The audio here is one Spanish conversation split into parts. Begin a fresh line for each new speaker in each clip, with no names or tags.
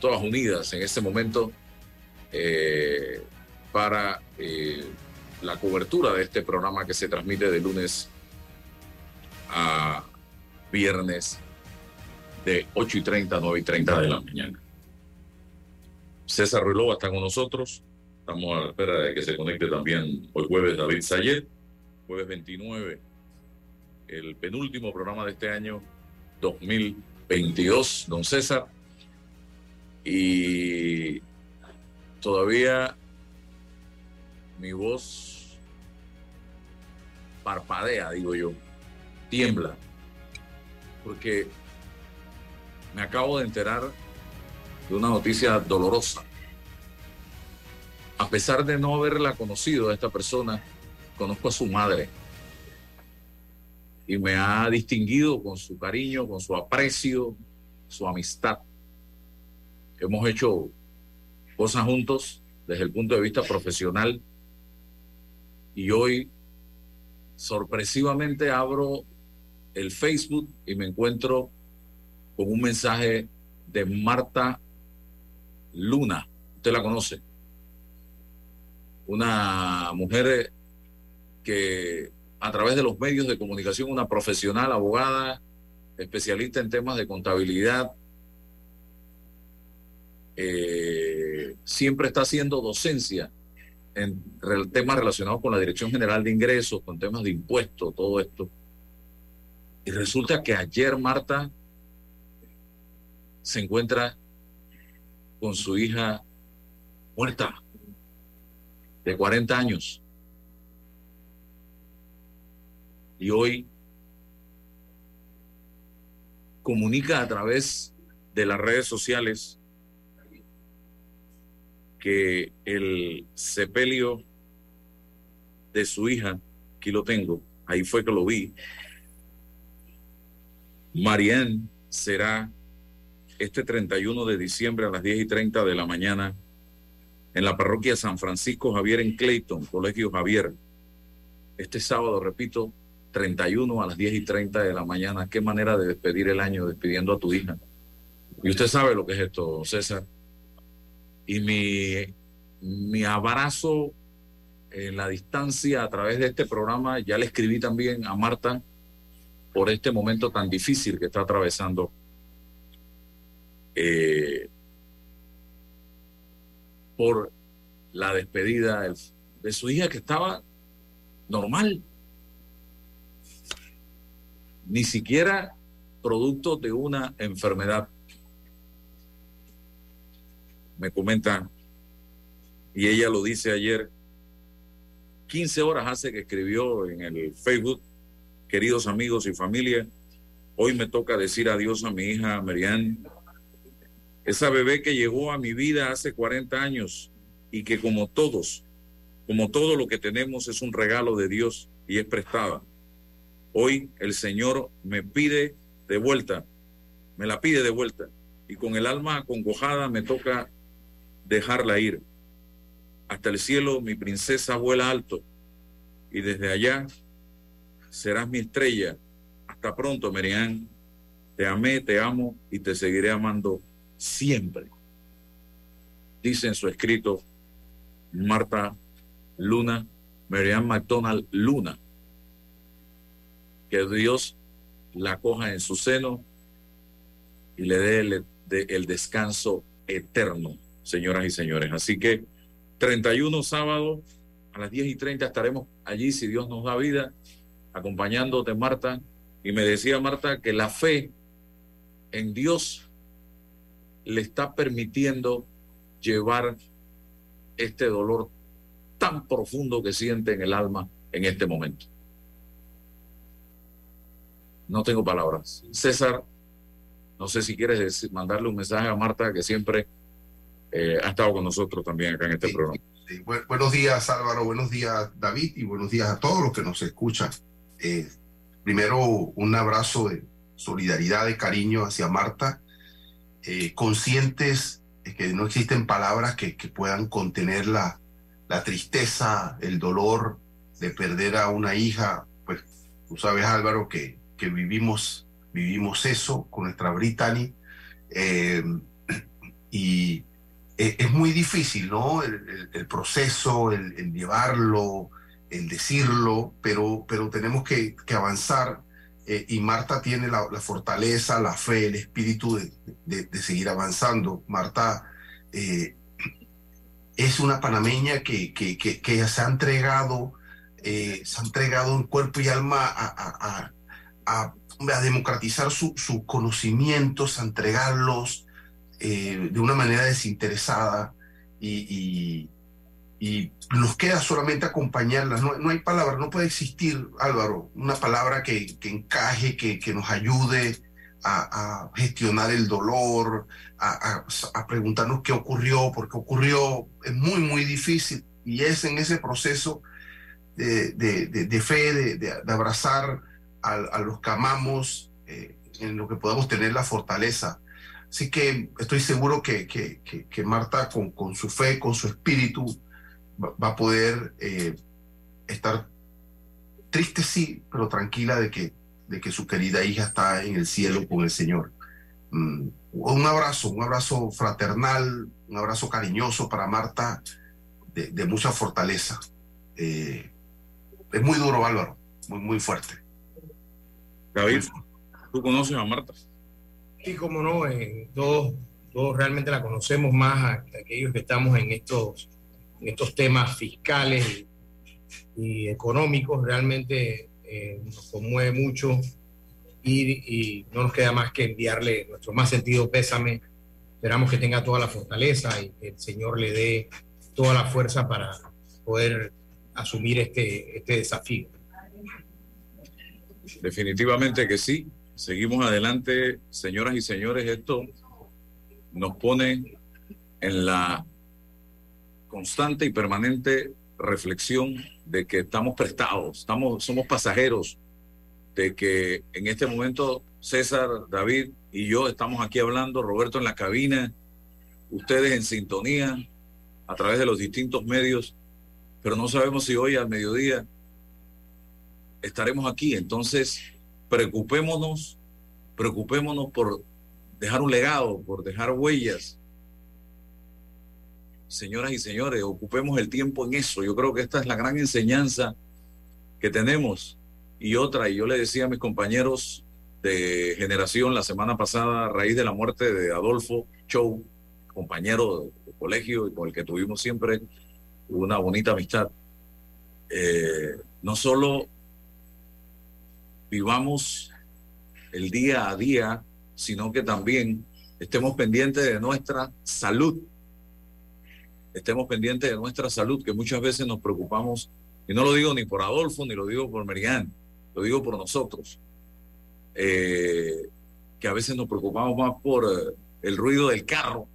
Todas unidas en este momento eh, para eh, la cobertura de este programa que se transmite de lunes a viernes de 8 y 30 a 9 y 30 de la mañana. César Ruilova está con nosotros. Estamos a la espera de que se conecte también hoy jueves David Sayet, jueves 29, el penúltimo programa de este año 2022, don César. Y todavía mi voz parpadea, digo yo, tiembla, porque me acabo de enterar de una noticia dolorosa. A pesar de no haberla conocido a esta persona, conozco a su madre y me ha distinguido con su cariño, con su aprecio, su amistad. Hemos hecho cosas juntos desde el punto de vista profesional y hoy sorpresivamente abro el Facebook y me encuentro con un mensaje de Marta Luna. Usted la conoce. Una mujer que a través de los medios de comunicación, una profesional, abogada, especialista en temas de contabilidad, eh, siempre está haciendo docencia en temas relacionados con la Dirección General de Ingresos, con temas de impuestos, todo esto. Y resulta que ayer Marta se encuentra con su hija muerta de 40 años. Y hoy comunica a través de las redes sociales que el sepelio de su hija, aquí lo tengo, ahí fue que lo vi, Marianne será este 31 de diciembre a las 10 y 30 de la mañana en la parroquia San Francisco Javier en Clayton, Colegio Javier. Este sábado, repito, 31 a las 10 y 30 de la mañana. Qué manera de despedir el año despidiendo a tu hija. Y usted sabe lo que es esto, César. Y mi, mi abrazo en la distancia a través de este programa, ya le escribí también a Marta por este momento tan difícil que está atravesando eh, por la despedida de su hija que estaba normal. Ni siquiera producto de una enfermedad. Me comenta, y ella lo dice ayer, 15 horas hace que escribió en el Facebook, queridos amigos y familia, hoy me toca decir adiós a mi hija Marianne esa bebé que llegó a mi vida hace 40 años y que como todos, como todo lo que tenemos es un regalo de Dios y es prestada. Hoy el Señor me pide de vuelta, me la pide de vuelta y con el alma acongojada me toca dejarla ir. Hasta el cielo mi princesa vuela alto y desde allá serás mi estrella. Hasta pronto, Merian. Te amé, te amo y te seguiré amando siempre. Dice en su escrito Marta Luna, Marianne McDonald Luna, que Dios la coja en su seno y le dé el, el descanso eterno, señoras y señores. Así que 31 sábado a las 10 y 30 estaremos allí, si Dios nos da vida, acompañándote, Marta. Y me decía Marta que la fe en Dios le está permitiendo llevar este dolor tan profundo que siente en el alma en este momento. No tengo palabras. César, no sé si quieres mandarle un mensaje a Marta, que siempre eh, ha estado con nosotros también acá en este programa.
buenos días, Álvaro. Buenos días, David. Y buenos días a todos los que nos escuchan. Eh, primero, un abrazo de solidaridad, de cariño hacia Marta eh, conscientes de que no existen palabras que, puedan contener la, la, tristeza, el dolor de perder a una hija. Pues tú sabes, Álvaro, que, que vivimos, vivimos eso con nuestra Brittany. y es muy difícil, ¿no? El, proceso, el, llevarlo, el decirlo, pero, pero tenemos que, avanzar y Marta tiene la, fortaleza, la fe, el espíritu de, seguir avanzando. Marta es una panameña que, que, que, se ha entregado, eh, se ha entregado en cuerpo y alma a, a, democratizar sus conocimientos, a entregarlos eh, de una manera desinteresada y, y, nos queda solamente acompañarla. No, no, hay palabra, no puede existir, Álvaro, una palabra que, encaje, que, nos ayude a, gestionar el dolor, a, preguntarnos qué ocurrió, por qué ocurrió. Es muy, muy difícil y es en ese proceso de, de, fe, de, abrazar a, los que amamos, eh, en lo que podamos tener la fortaleza. Así que estoy seguro que, que, que, Marta, con, con, su fe, con su espíritu, va, a poder eh, estar triste, sí, pero tranquila de que de que su querida hija está en el cielo con el Señor. Mm, un abrazo, un abrazo fraternal, un abrazo cariñoso para Marta, de, mucha fortaleza. Eh, es muy duro, Álvaro, muy, muy fuerte.
David, ¿tú conoces a Marta?
Sí, cómo no, eh, todos, todos realmente la conocemos más aquellos que estamos en estos, en estos temas fiscales y económicos. Realmente eh, nos conmueve mucho y, no nos queda más que enviarle nuestro más sentido pésame. Esperamos que tenga toda la fortaleza y que el Señor le dé toda la fuerza para poder asumir este, este desafío.
Definitivamente que sí. Seguimos adelante, señoras y señores. Esto nos pone en la constante y permanente reflexión de que estamos prestados, estamos, somos pasajeros, de que en este momento César, David y yo estamos aquí hablando, Roberto en la cabina, ustedes en sintonía a través de los distintos medios, pero no sabemos si hoy al mediodía estaremos aquí. Entonces, preocupémonos, preocupémonos por dejar un legado, por dejar huellas, señoras y señores, ocupemos el tiempo en eso. Yo creo que esta es la gran enseñanza que tenemos. Y otra, y yo le decía a mis compañeros de generación la semana pasada, a raíz de la muerte de Adolfo Chow, compañero de colegio y con el que tuvimos siempre una bonita amistad, eh, no solo vivamos el día a día, sino que también estemos pendientes de nuestra salud. Estemos pendientes de nuestra salud, que muchas veces nos preocupamos, y no lo digo ni por Adolfo, ni lo digo por Merian, lo digo por nosotros, eh, que a veces nos preocupamos más por eh, el ruido del carro,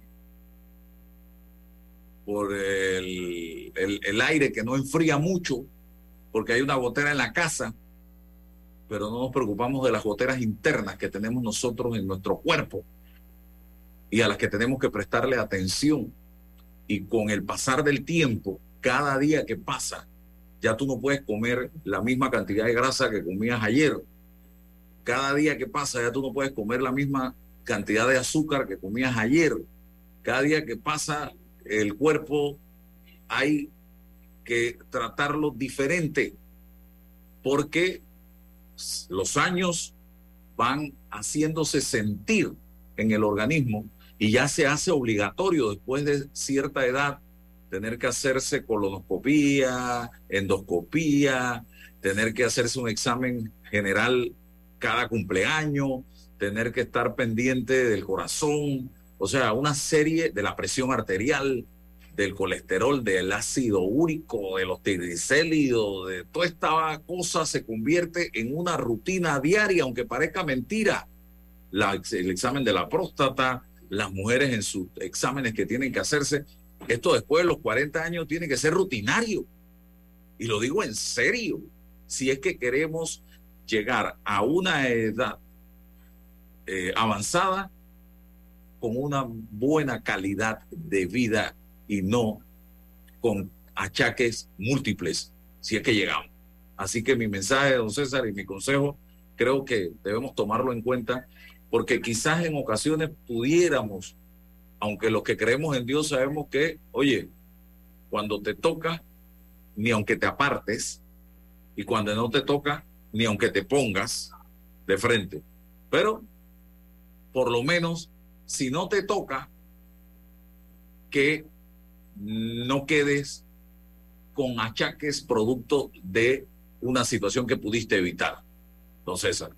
por el, el aire que no enfría mucho, porque hay una gotera en la casa, pero no nos preocupamos de las goteras internas que tenemos nosotros en nuestro cuerpo y a las que tenemos que prestarle atención y con el pasar del tiempo, cada día que pasa, ya tú no puedes comer la misma cantidad de grasa que comías ayer. Cada día que pasa, ya tú no puedes comer la misma cantidad de azúcar que comías ayer. Cada día que pasa, el cuerpo hay que tratarlo diferente porque los años van haciéndose sentir en el organismo y ya se hace obligatorio después de cierta edad tener que hacerse colonoscopía, endoscopía, tener que hacerse un examen general cada cumpleaños, tener que estar pendiente del corazón, o sea, una serie de la presión arterial, del colesterol, del ácido úrico, de los triglicéridos, de toda esta cosa se convierte en una rutina diaria, aunque parezca mentira. el examen de la próstata, las mujeres en sus exámenes que tienen que hacerse. Esto después de los 40 años tiene que ser rutinario. Y lo digo en serio. Si es que queremos llegar a una edad eh, avanzada con una buena calidad de vida y no con achaques múltiples, si es que llegamos. Así que mi mensaje, don César, y mi consejo, creo que debemos tomarlo en cuenta porque quizás en ocasiones pudiéramos, aunque los que creemos en Dios sabemos que, oye, cuando te toca, ni aunque te apartes, y cuando no te toca, ni aunque te pongas de frente. Pero, por lo menos, si no te toca, que no quedes con achaques producto de una situación que pudiste evitar. Don César.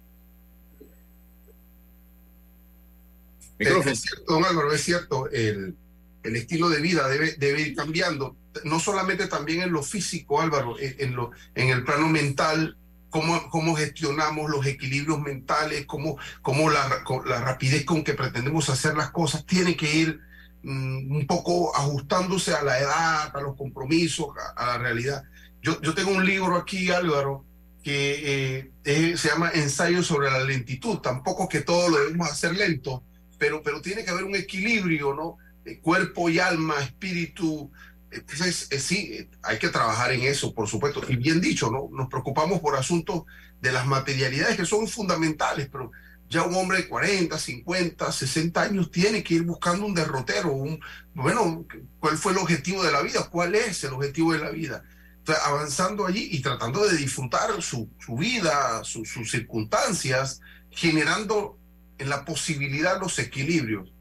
Es cierto, don Álvaro, es cierto, el, el estilo de vida debe, debe, ir cambiando, no solamente también en lo físico, Álvaro, en, lo, en el plano mental, cómo, cómo gestionamos los equilibrios mentales, cómo, cómo la, la rapidez con que pretendemos hacer las cosas tiene que ir un poco ajustándose a la edad, a los compromisos, a, la realidad. Yo, yo tengo un libro aquí, Álvaro, que eh, se llama Ensayo sobre la lentitud. Tampoco que todo lo debemos hacer lento, pero, pero tiene que haber un equilibrio, ¿no? Eh, cuerpo y alma, espíritu. Entonces, eh, sí, hay que trabajar en eso, por supuesto. Y bien dicho, ¿no? Nos preocupamos por asuntos de las materialidades que son fundamentales, pero ya un hombre de 40, 50, 60 años tiene que ir buscando un derrotero, un, bueno, ¿cuál fue el objetivo de la vida? ¿Cuál es el objetivo de la vida? Avanzando allí y tratando de disfrutar su, su vida, sus circunstancias, generando en la posibilidad los equilibrios.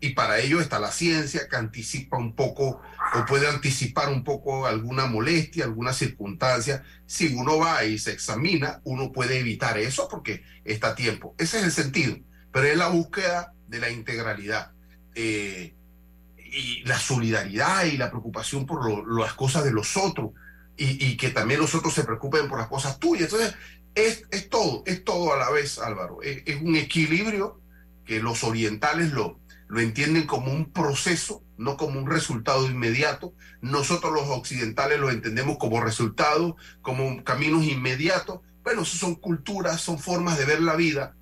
Y para ello está la ciencia que anticipa un poco o puede anticipar un poco alguna molestia, alguna circunstancia. Si uno va y se examina, uno puede evitar eso porque está a tiempo. Ese es el sentido. Pero es la búsqueda de la integralidad. Eh, y la solidaridad y la preocupación por las cosas de los otros y, que también los otros se preocupen por las cosas tuyas. Entonces, es, es todo, es todo a la vez, Álvaro. Es, es, un equilibrio que los orientales lo, lo entienden como un proceso, no como un resultado inmediato. Nosotros los occidentales lo entendemos como resultado, como caminos inmediatos. Bueno, eso son culturas, son formas de ver la vida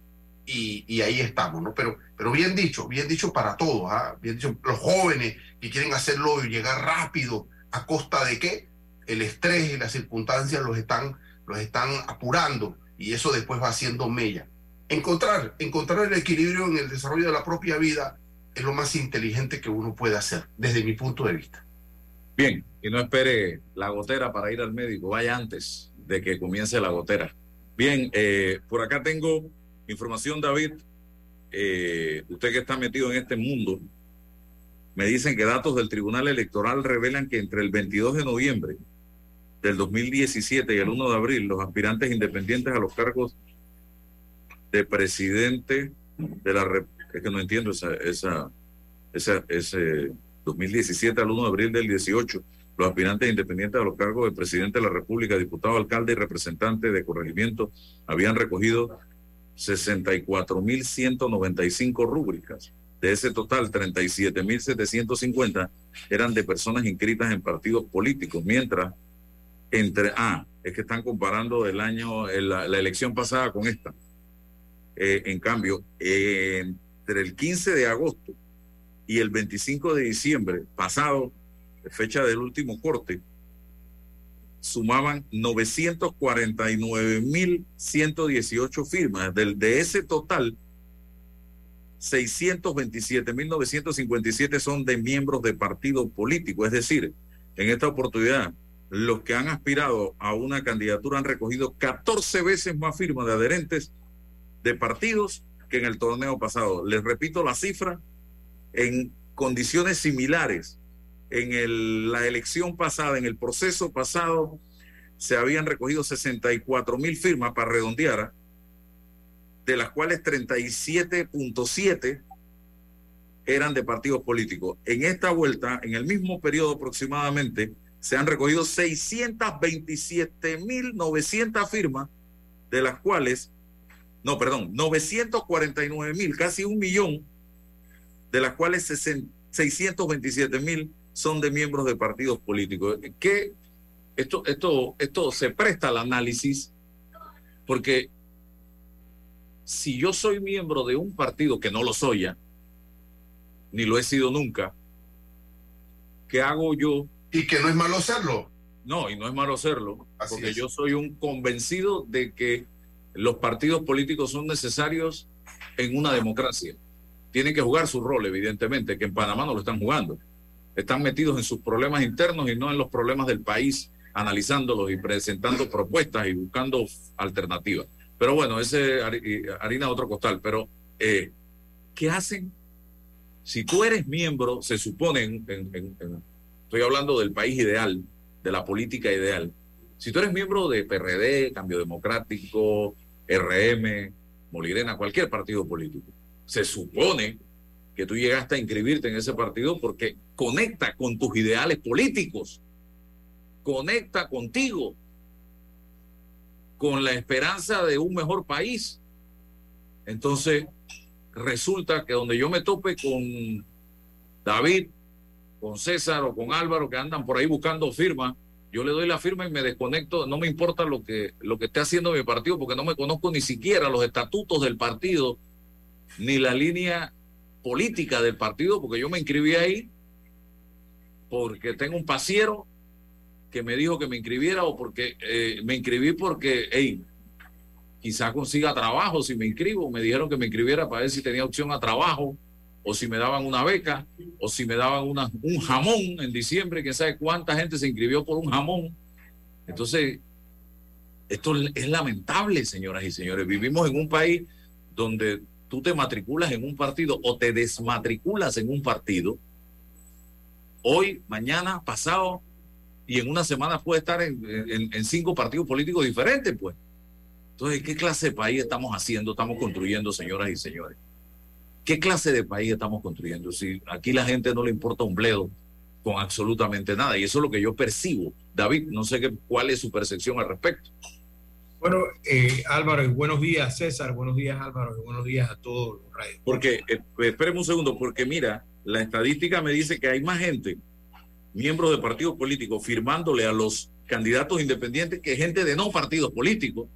y, y ahí estamos, ¿no? Pero, pero bien dicho, bien dicho para todos, ¿ah? bien dicho, los jóvenes que quieren hacerlo y llegar rápido, ¿a costa de qué? El estrés y las circunstancias los están los están apurando y eso después va haciendo mella. Encontrar, encontrar el equilibrio en el desarrollo de la propia vida es lo más inteligente que uno puede hacer, desde mi punto de vista.
Bien, y no espere la gotera para ir al médico, vaya antes de que comience la gotera. Bien, eh, por acá tengo información, David. Eh, usted que está metido en este mundo, me dicen que datos del Tribunal Electoral revelan que entre el 22 de noviembre del 2017 y el 1 de abril, los aspirantes independientes a los cargos de presidente de la es que no entiendo esa, esa, esa, ese 2017 al 1 de abril del 18, los aspirantes independientes a los cargos de presidente de la República, diputado, alcalde y representante de corregimiento habían recogido 64.195 rúbricas. De ese total, 37.750 eran de personas inscritas en partidos políticos, mientras entre, ah, es que están comparando el año, la, elección pasada con esta. Eh, en cambio, entre el 15 de agosto y el 25 de diciembre pasado, fecha del último corte, sumaban 949.118 firmas. Del, de ese total, 627.957 son de miembros de partido político. Es decir, en esta oportunidad, los que han aspirado a una candidatura han recogido 14 veces más firmas de adherentes de partidos que en el torneo pasado. Les repito la cifra, en condiciones similares, en la elección pasada, en el proceso pasado, se habían recogido 64 mil firmas para redondear, de las cuales 37.7 eran de partidos políticos. En esta vuelta, en el mismo periodo aproximadamente, se han recogido 627.900 firmas, de las cuales, no, perdón, 949.000, casi un millón, de las cuales 627.000 son de miembros de partidos políticos. Que esto, esto, esto se presta al análisis porque si yo soy miembro de un partido que no lo soy ya, ni lo he sido nunca, ¿qué hago yo
y que no es malo hacerlo.
No, y no es malo hacerlo, porque yo soy un convencido de que los partidos políticos son necesarios en una democracia. Tienen que jugar su rol, evidentemente, que en Panamá no lo están jugando. Están metidos en sus problemas internos y no en los problemas del país, analizándolos y presentando propuestas y buscando alternativas. Pero bueno, ese harina de otro costal. Pero, eh, ¿qué hacen? Si tú eres miembro, se supone, estoy hablando del país ideal, de la política ideal. Si tú eres miembro de PRD, Cambio Democrático, RM, Molirena, cualquier partido político, se supone que tú llegaste a inscribirte en ese partido porque conecta con tus ideales políticos, conecta contigo, con la esperanza de un mejor país. Entonces, resulta que donde yo me tope con David, con César o con Álvaro que andan por ahí buscando firmas, yo le doy la firma y me desconecto, no me importa lo que, lo que esté haciendo mi partido, porque no me conozco ni siquiera los estatutos del partido, ni la línea política del partido, porque yo me inscribí ahí porque tengo un pasiero que me dijo que me inscribiera o porque eh, me inscribí porque, hey, quizá consiga trabajo si me inscribo. Me dijeron que me inscribiera para ver si tenía opción a trabajo o si me daban una beca, o si me daban un jamón en diciembre, que sabe cuánta gente se inscribió por un jamón. Entonces, esto es lamentable, señoras y señores. Vivimos en un país donde tú te matriculas en un partido o te desmatriculas en un partido, hoy, mañana, pasado, y en una semana puede estar en, en cinco partidos políticos diferentes, pues. Entonces, ¿qué clase de país estamos haciendo, estamos construyendo, señoras y señores? ¿Qué clase de país estamos construyendo? Si aquí la gente no le importa un bledo con absolutamente nada. Y eso es lo que yo percibo. David, no sé qué, cuál es su percepción al respecto.
Bueno, eh, Álvaro, y buenos días, César. Buenos días, Álvaro, y buenos días a todos los radios.
Porque, eh, espéreme un segundo, porque mira, la estadística me dice que hay más gente, miembros de partidos políticos, firmándole a los candidatos independientes que gente de no partidos políticos.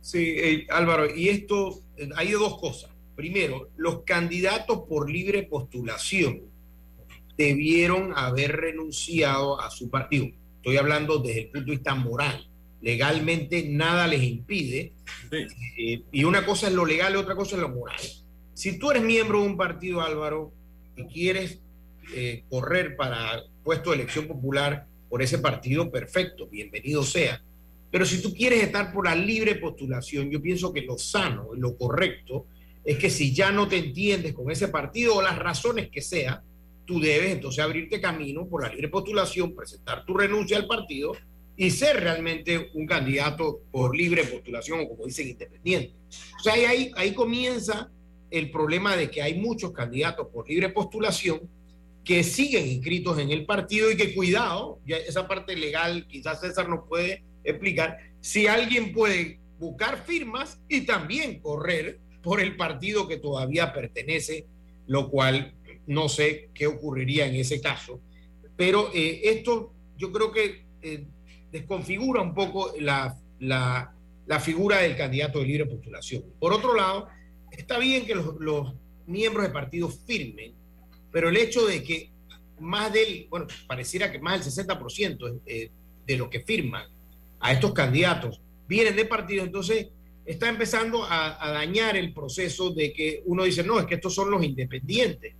Sí, eh, Álvaro, y esto, hay dos cosas. Primero, los candidatos por libre postulación debieron haber renunciado a su partido. Estoy hablando desde el punto de vista moral. Legalmente nada les impide. Eh, y una cosa es lo legal y otra cosa es lo moral. Si tú eres miembro de un partido, Álvaro, y quieres eh, correr para puesto de elección popular por ese partido, perfecto, bienvenido sea. Pero si tú quieres estar por la libre postulación, yo pienso que lo sano, lo correcto, es que si ya no te entiendes con ese partido o las razones que sea, tú debes entonces abrirte camino por la libre postulación, presentar tu renuncia al partido y ser realmente un candidato por libre postulación o como dicen independiente. O sea, ahí, ahí comienza el problema de que hay muchos candidatos por libre postulación que siguen inscritos en el partido y que cuidado, ya esa parte legal quizás César nos puede explicar, si alguien puede buscar firmas y también correr por el partido que todavía pertenece, lo cual no sé qué ocurriría en ese caso. Pero eh, esto yo creo que eh, desconfigura un poco la, la, figura del candidato de libre postulación. Por otro lado, está bien que los, los miembros de partidos firmen, pero el hecho de que más del, bueno, pareciera que más del 60% eh, de los que firman a estos candidatos vienen de partidos, entonces está empezando a, dañar el proceso de que uno dice, no, es que estos son los independientes.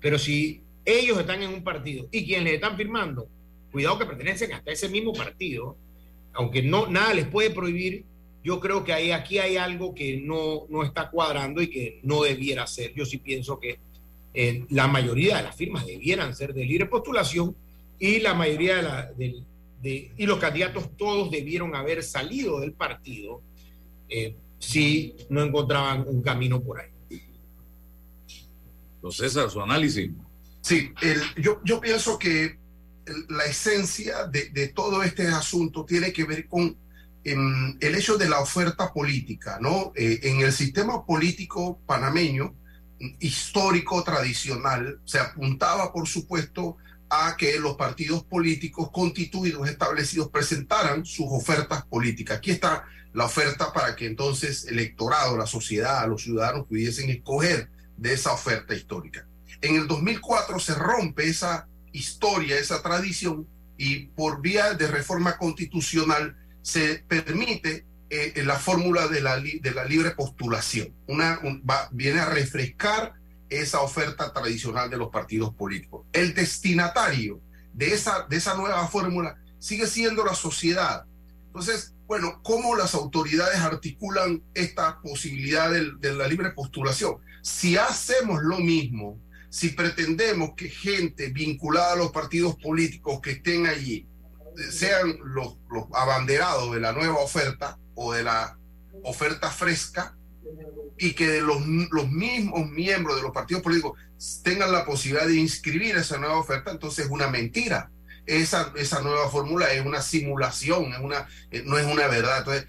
Pero si ellos están en un partido y quienes les están firmando, cuidado que pertenecen hasta ese mismo partido, aunque no nada les puede prohibir, yo creo que aquí hay algo que no, no está cuadrando y que no debiera ser. Yo sí pienso que eh, la mayoría de las firmas debieran ser de libre postulación y la mayoría de, y los candidatos todos debieron haber salido del partido eh, si no encontraban un camino por ahí.
Don César, su análisis.
Sí, yo, yo pienso que la esencia de, todo este asunto tiene que ver con em, el hecho de la oferta política, ¿no? Eh, en el sistema político panameño, histórico, tradicional, se apuntaba, por supuesto, a que los partidos políticos constituidos, establecidos, presentaran sus ofertas políticas. Aquí está la oferta para que entonces el electorado, la sociedad, los ciudadanos pudiesen escoger de esa oferta histórica. En el 2004 se rompe esa historia, esa tradición, y por vía de reforma constitucional se permite eh, la fórmula de la, de la libre postulación. Una, viene a refrescar esa oferta tradicional de los partidos políticos. El destinatario de esa, de esa nueva fórmula sigue siendo la sociedad. Entonces, bueno, ¿cómo las autoridades articulan esta posibilidad de, la libre postulación? Si hacemos lo mismo, si pretendemos que gente vinculada a los partidos políticos que estén allí sean los, abanderados de la nueva oferta o de la oferta fresca, y que los mismos miembros de los partidos políticos tengan la posibilidad de inscribir esa nueva oferta, entonces es una mentira. Esa, esa nueva fórmula es una simulación, es una, eh, no es una verdad. Entonces,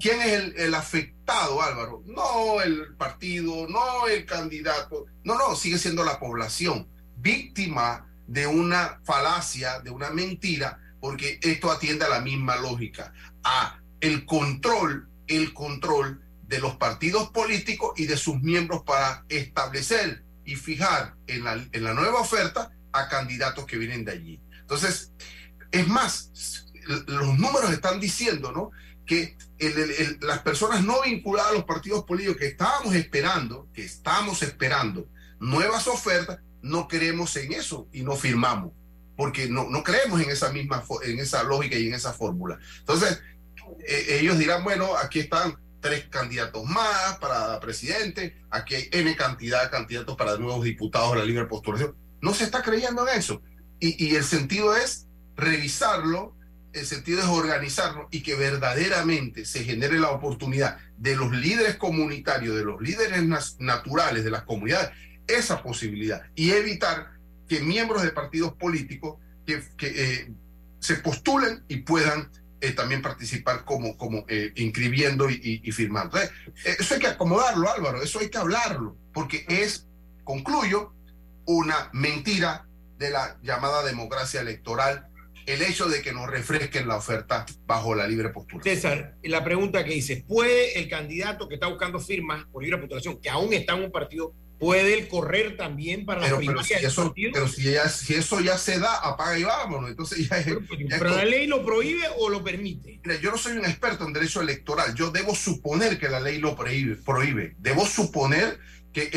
¿quién es el, afectado, Álvaro? No el partido, no el candidato, no, no, sigue siendo la población, víctima de una falacia, de una mentira, porque esto atiende a la misma lógica, a el control, el control de los partidos políticos y de sus miembros para establecer y fijar en la, en la nueva oferta a candidatos que vienen de allí. Entonces, es más, los números están diciendo, ¿no? Que las personas no vinculadas a los partidos políticos que estábamos esperando, que estamos esperando nuevas ofertas, no creemos en eso y no firmamos, porque no, no creemos en esa misma, en esa lógica y en esa fórmula. Entonces, eh, ellos dirán, bueno, aquí están tres candidatos más para presidente, aquí hay N cantidad de candidatos para nuevos diputados de la libre postulación. No se está creyendo en eso. Y, el sentido es revisarlo, el sentido es organizarlo y que verdaderamente se genere la oportunidad de los líderes comunitarios, de los líderes naturales de las comunidades, esa posibilidad y evitar que miembros de partidos políticos que, eh, se postulen y puedan eh, también participar como, como eh, inscribiendo y, firmando. Eso hay que acomodarlo, Álvaro, eso hay que hablarlo, porque es, concluyo, una mentira de la llamada democracia electoral el hecho de que nos refresquen la oferta bajo la libre postura.
César, la pregunta que dice, ¿puede el candidato que está buscando firmas por libre postulación, que aún está en un partido, puede correr también para
pero, pero si eso, pero si, ya, si, eso ya se da, apaga y vámonos. Entonces ya,
pero, la ley lo prohíbe o lo permite.
Mira, yo no soy un experto en derecho electoral. Yo debo suponer que la ley lo prohíbe. prohíbe. Debo suponer que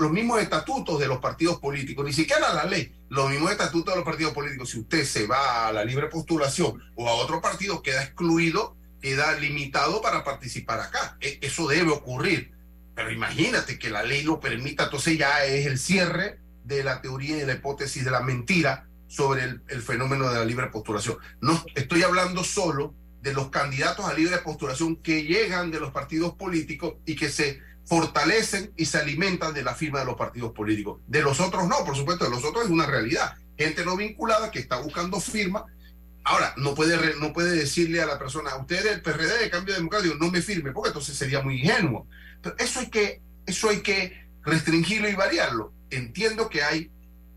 los mismos estatutos de los partidos políticos, ni siquiera la ley, los mismos estatutos de los partidos políticos, si usted se va a la libre postulación o a otro partido, queda excluido, queda limitado para participar acá. E, eso debe ocurrir. Pero imagínate que la ley lo permita, entonces ya es el cierre de la teoría y de la hipótesis de la mentira sobre el, fenómeno de la libre postulación. No estoy hablando solo de los candidatos a libre postulación que llegan de los partidos políticos y que se fortalecen y se alimentan de la firma de los partidos políticos. De los otros no, por supuesto, de los otros es una realidad. Gente no vinculada que está buscando firma. Ahora, no puede, no puede decirle a la persona, usted el PRD de Cambio Democrático, no me firme, porque entonces sería muy ingenuo eso hay que, eso hay que restringirlo y variarlo. Entiendo que hay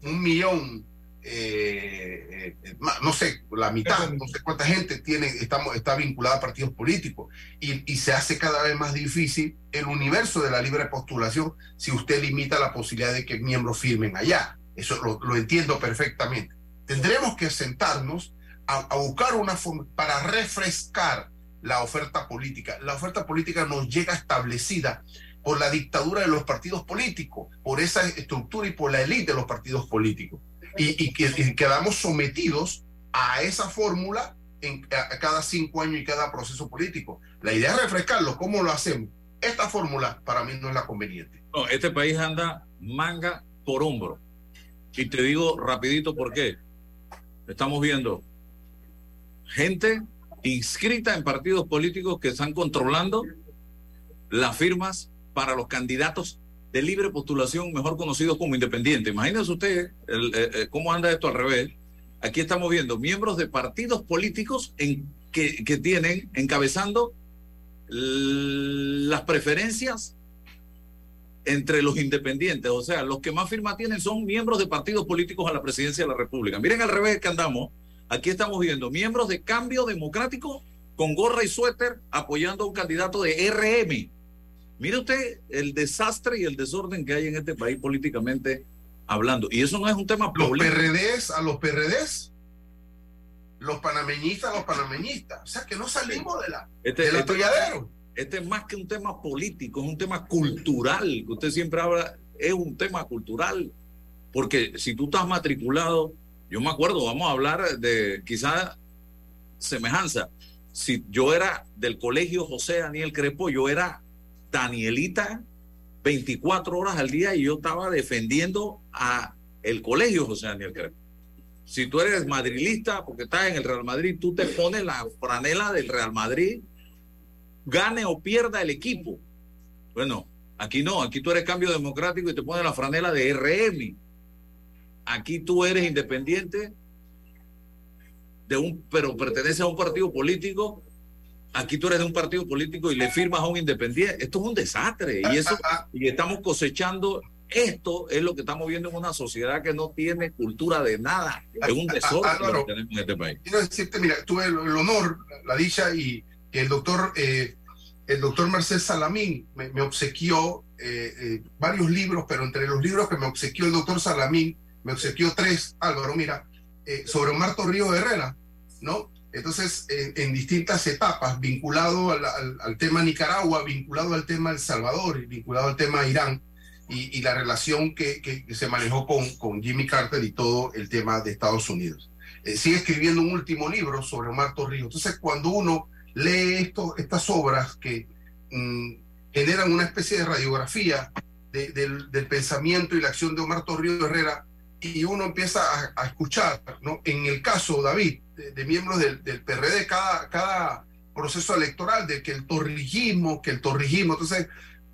un millón, eh, eh, no sé, la mitad, no sé cuánta gente tiene, estamos, está vinculada a partidos políticos y, y, se hace cada vez más difícil el universo de la libre postulación si usted limita la posibilidad de que miembros firmen allá. Eso lo, lo entiendo perfectamente. Tendremos que sentarnos a, a buscar una forma para refrescar la oferta política. La oferta política nos llega establecida por la dictadura de los partidos políticos, por esa estructura y por la élite de los partidos políticos. Y, que, quedamos sometidos a esa fórmula en, cada cinco años y cada proceso político. La idea es refrescarlo. ¿Cómo lo hacemos? Esta fórmula para mí no es la conveniente.
Este país anda manga por hombro. Y te digo rapidito por qué. Estamos viendo gente inscrita en partidos políticos que están controlando las firmas para los candidatos de libre postulación, mejor conocidos como independientes. Imagínense usted eh, eh, cómo anda esto al revés. Aquí estamos viendo miembros de partidos políticos en, que, que tienen encabezando las preferencias entre los independientes, o sea, los que más firmas tienen son miembros de partidos políticos a la presidencia de la República. Miren al revés que andamos, Aquí estamos viendo miembros de Cambio Democrático con gorra y suéter apoyando a un candidato de RM. Mire usted el desastre y el desorden que hay en este país políticamente hablando. Y eso no es un tema
¿Los PRDs a los PRDs? los panameñistas, los panameñistas. O sea, que no salimos de la,
este,
del
este, este es más que un tema político, es un tema cultural, que usted siempre habla, es un tema cultural, porque si tú estás matriculado, yo me acuerdo, vamos a hablar de quizá semejanza. Si yo era del colegio José Daniel Crepo, yo era Danielita 24 horas al día y yo estaba defendiendo a el colegio José Daniel Crepo. Si tú eres madrilista porque estás en el Real Madrid, tú te pones la franela del Real Madrid, gane o pierda el equipo. Bueno, aquí no, aquí tú eres cambio democrático y te pones la franela de RM. Aquí tú eres independiente de un, pero pertenece a un partido político. Aquí tú eres de un partido político y le firmas a un independiente. Esto es un desastre y eso y estamos cosechando. Esto es lo que estamos viendo en una sociedad que no tiene cultura de nada. Es un desorden que tenemos en este país.
Quiero decirte, mira, tuve el, el honor, la dicha y que el doctor, eh, el doctor Marcel Salamín me, me obsequió eh, eh, varios libros, pero entre los libros que me obsequió el doctor Salamín, me obsequió tres, Álvaro, mira, sobre Omar Torrijos Herrera, ¿no? Entonces, en, en distintas etapas, vinculado al, al, al, tema Nicaragua, vinculado al tema El Salvador, vinculado al tema Irán, y, y la relación que, que, se manejó con, con Jimmy Carter y todo el tema de Estados Unidos. Eh, sigue escribiendo un último libro sobre Omar Torrijos. Entonces, cuando uno lee esto, estas obras que mmm, generan una especie de radiografía de, del, del, pensamiento y la acción de Omar Torrijos Herrera, y uno empieza a, a escuchar, ¿no? En el caso, David, de, miembros del, del, PRD, cada, cada proceso electoral, de que el torrijismo, que el torrijismo, entonces,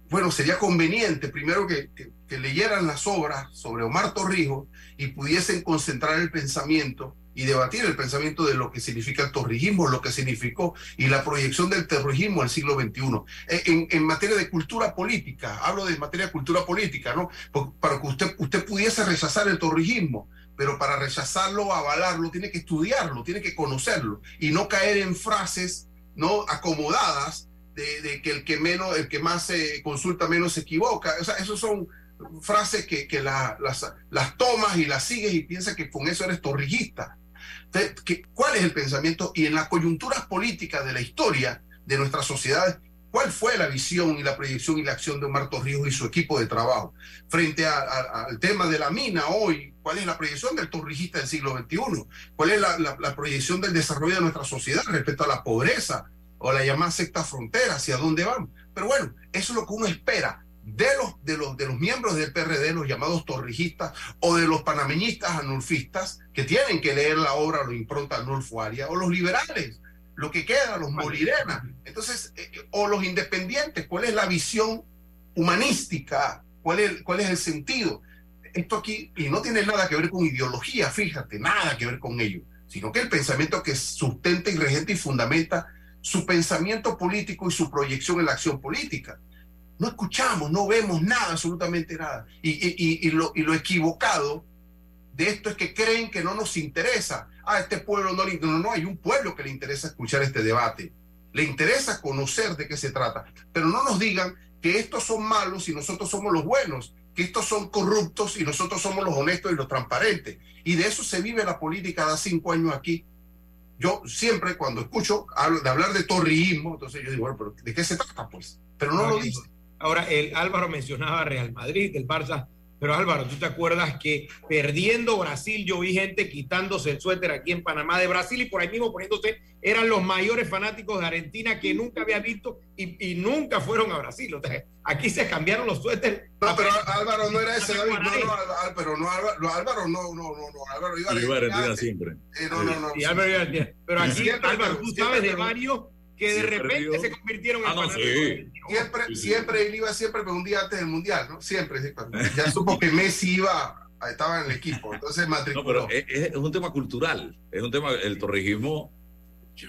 bueno, sería conveniente primero que, que, que leyeran las obras sobre Omar Torrijos y pudiesen concentrar el pensamiento y debatir el pensamiento de lo que significa el torrijismo, lo que significó y la proyección del terrorismo al siglo XXI. En, en, materia de cultura política, hablo de materia de cultura política, ¿no? Para que usted, usted pudiese rechazar el torrijismo, pero para rechazarlo, avalarlo, tiene que estudiarlo, tiene que conocerlo y no caer en frases no acomodadas de, que el que menos, el que más se consulta menos se equivoca. O esos son frases que, que la, las, las tomas y las sigues y piensas que con eso eres torrijista. Entonces, ¿qué, ¿cuál es el pensamiento? Y en las coyunturas políticas de la historia de nuestras sociedades, ¿cuál fue la visión y la proyección y la acción de Omar Torrijos y su equipo de trabajo? Frente al tema de la mina hoy, ¿cuál es la proyección del torrijista del siglo XXI? ¿Cuál es la, proyección del desarrollo de nuestra sociedad respecto a la pobreza o la llamada secta frontera? ¿Hacia dónde vamos? Pero bueno, eso es lo que uno espera de los, de los, de los miembros del PRD, los llamados torrijistas, o de los panameñistas anulfistas, que tienen que leer la obra o la impronta anulfuaria, o los liberales, lo que queda, los morirenas. Entonces, eh, o los independientes, ¿cuál es la visión humanística? ¿Cuál es, ¿Cuál es el sentido? Esto aquí, y no tiene nada que ver con ideología, fíjate, nada que ver con ello, sino que el pensamiento que sustenta y regenta y fundamenta su pensamiento político y su proyección en la acción política no escuchamos, no vemos nada, absolutamente nada. Y, y, y, lo, y, lo, equivocado de esto es que creen que no nos interesa. A este pueblo no le interesa. No, no, hay un pueblo que le interesa escuchar este debate. Le interesa conocer de qué se trata. Pero no nos digan que estos son malos y nosotros somos los buenos, que estos son corruptos y nosotros somos los honestos y los transparentes. Y de eso se vive la política de cinco años aquí. Yo siempre cuando escucho de hablar de torriismo, entonces yo digo, bueno, pero ¿de qué se trata pues? Pero no, no lo dicen.
Ahora, el Álvaro mencionaba Real Madrid, el Barça, pero Álvaro, ¿tú te acuerdas que perdiendo Brasil yo vi gente quitándose el suéter aquí en Panamá de Brasil y por ahí mismo poniéndose, eran los mayores fanáticos de Argentina que nunca había visto y, y nunca fueron a Brasil. O sea, aquí se cambiaron los suéteres.
No, pero Álvaro no era ese, David. No, no, Álvaro, no, Álvaro, Álvaro, no, no, no, no, Álvaro iba a
Argentina siempre.
Eh, no, no, no.
Y Álvaro iba a Argentina. Pero aquí, Álvaro, tú sabes de varios que de repente perdió. se convirtieron
ah, en no, sí.
siempre, sí, sí. siempre él iba siempre pero un día antes del mundial, ¿no? Siempre, ya supo que Messi iba, estaba en el equipo, entonces matriculó.
No, pero es, es, un tema cultural, es un tema, el torrijismo,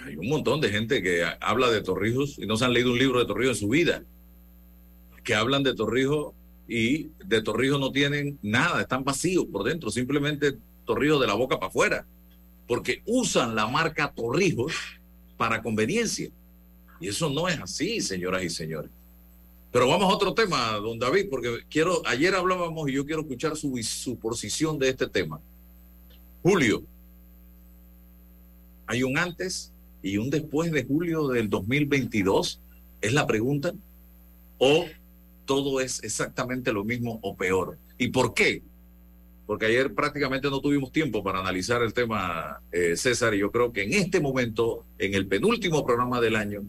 hay un montón de gente que habla de Torrijos y no se han leído un libro de Torrijos en su vida, que hablan de Torrijos y de Torrijos no tienen nada, están vacíos por dentro, simplemente Torrijos de la boca para afuera, porque usan la marca Torrijos para conveniencia. Y eso no es así, señoras y señores. Pero vamos a otro tema, don David, porque quiero, ayer hablábamos y yo quiero escuchar su, su posición de este tema. Julio, ¿Hay un antes y un después de julio del 2022? Es la pregunta. ¿O todo es exactamente lo mismo o peor? ¿Y por qué? Porque ayer prácticamente no tuvimos tiempo para analizar el tema, eh, César, y yo creo que en este momento, en el penúltimo programa del año,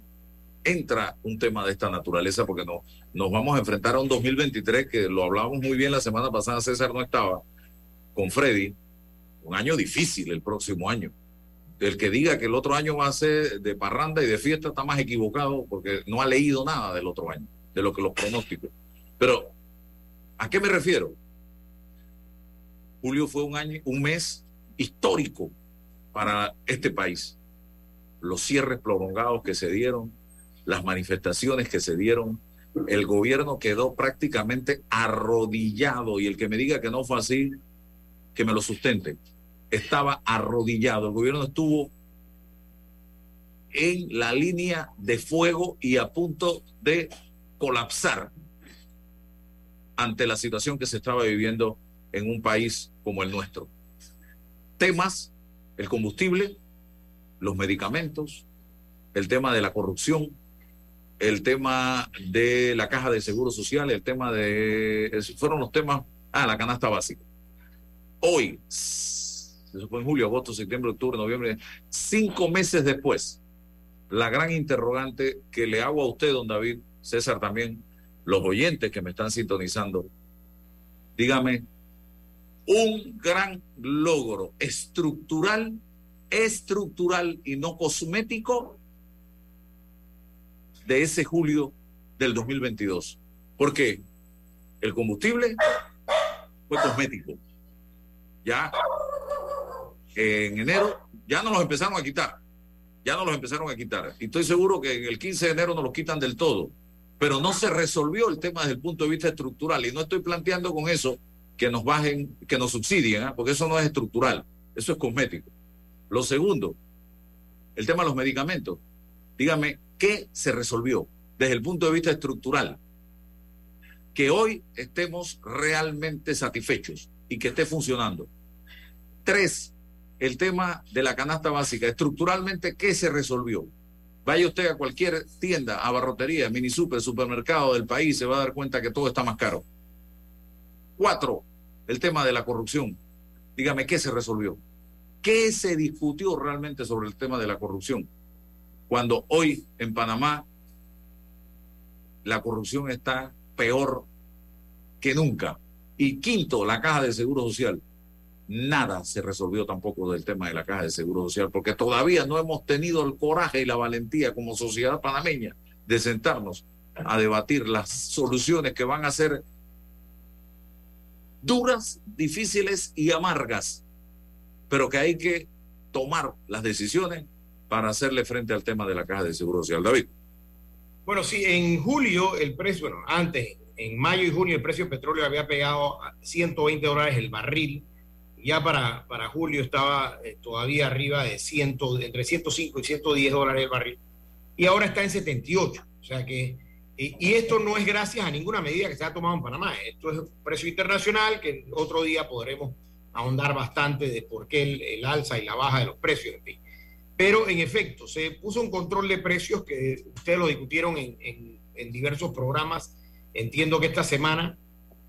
entra un tema de esta naturaleza porque no, nos vamos a enfrentar a un 2023 que lo hablábamos muy bien la semana pasada, César no estaba, con Freddy, un año difícil el próximo año. El que diga que el otro año va a ser de parranda y de fiesta está más equivocado porque no ha leído nada del otro año, de lo que los pronósticos. Pero, ¿a qué me refiero? Julio fue un año, un mes histórico para este país. Los cierres prolongados que se dieron, las manifestaciones que se dieron, el gobierno quedó prácticamente arrodillado y el que me diga que no fue así, que me lo sustente. Estaba arrodillado, el gobierno estuvo en la línea de fuego y a punto de colapsar ante la situación que se estaba viviendo en un país como el nuestro. Temas, el combustible, los medicamentos, el tema de la corrupción, el tema de la caja de seguro social, el tema de... Fueron los temas... Ah, la canasta básica. Hoy, fue en julio, agosto, septiembre, octubre, noviembre, cinco meses después, la gran interrogante que le hago a usted, don David, César también, los oyentes que me están sintonizando, dígame, un gran logro estructural, estructural y no cosmético de ese julio del 2022. Porque el combustible fue cosmético. Ya en enero ya no los empezaron a quitar. Ya no los empezaron a quitar. Y estoy seguro que en el 15 de enero no los quitan del todo. Pero no se resolvió el tema desde el punto de vista estructural. Y no estoy planteando con eso que nos bajen, que nos subsidien, ¿eh? porque eso no es estructural. Eso es cosmético. Lo segundo, el tema de los medicamentos. Dígame, ¿qué se resolvió desde el punto de vista estructural? Que hoy estemos realmente satisfechos y que esté funcionando. Tres, el tema de la canasta básica. Estructuralmente, ¿qué se resolvió? Vaya usted a cualquier tienda, abarrotería, mini super, supermercado del país, se va a dar cuenta que todo está más caro. Cuatro, el tema de la corrupción. Dígame, ¿qué se resolvió? ¿Qué se discutió realmente sobre el tema de la corrupción? Cuando hoy en Panamá la corrupción está peor que nunca. Y quinto, la caja de seguro social. Nada se resolvió tampoco del tema de la caja de seguro social, porque todavía no hemos tenido el coraje y la valentía como sociedad panameña de sentarnos a debatir las soluciones que van a ser duras, difíciles y amargas, pero que hay que tomar las decisiones para hacerle frente al tema de la caja de seguro social. David.
Bueno, sí, en julio el precio, bueno, antes, en mayo y junio el precio del petróleo había pegado a 120 dólares el barril. Ya para, para julio estaba eh, todavía arriba de 100, entre 105 y 110 dólares el barril. Y ahora está en 78. O sea que y, esto no es gracias a ninguna medida que se ha tomado en Panamá. Esto es un precio internacional que otro día podremos ahondar bastante de por qué el, alza y la baja de los precios. Pero en efecto, se puso un control de precios que ustedes lo discutieron en, diversos programas. Entiendo que esta semana,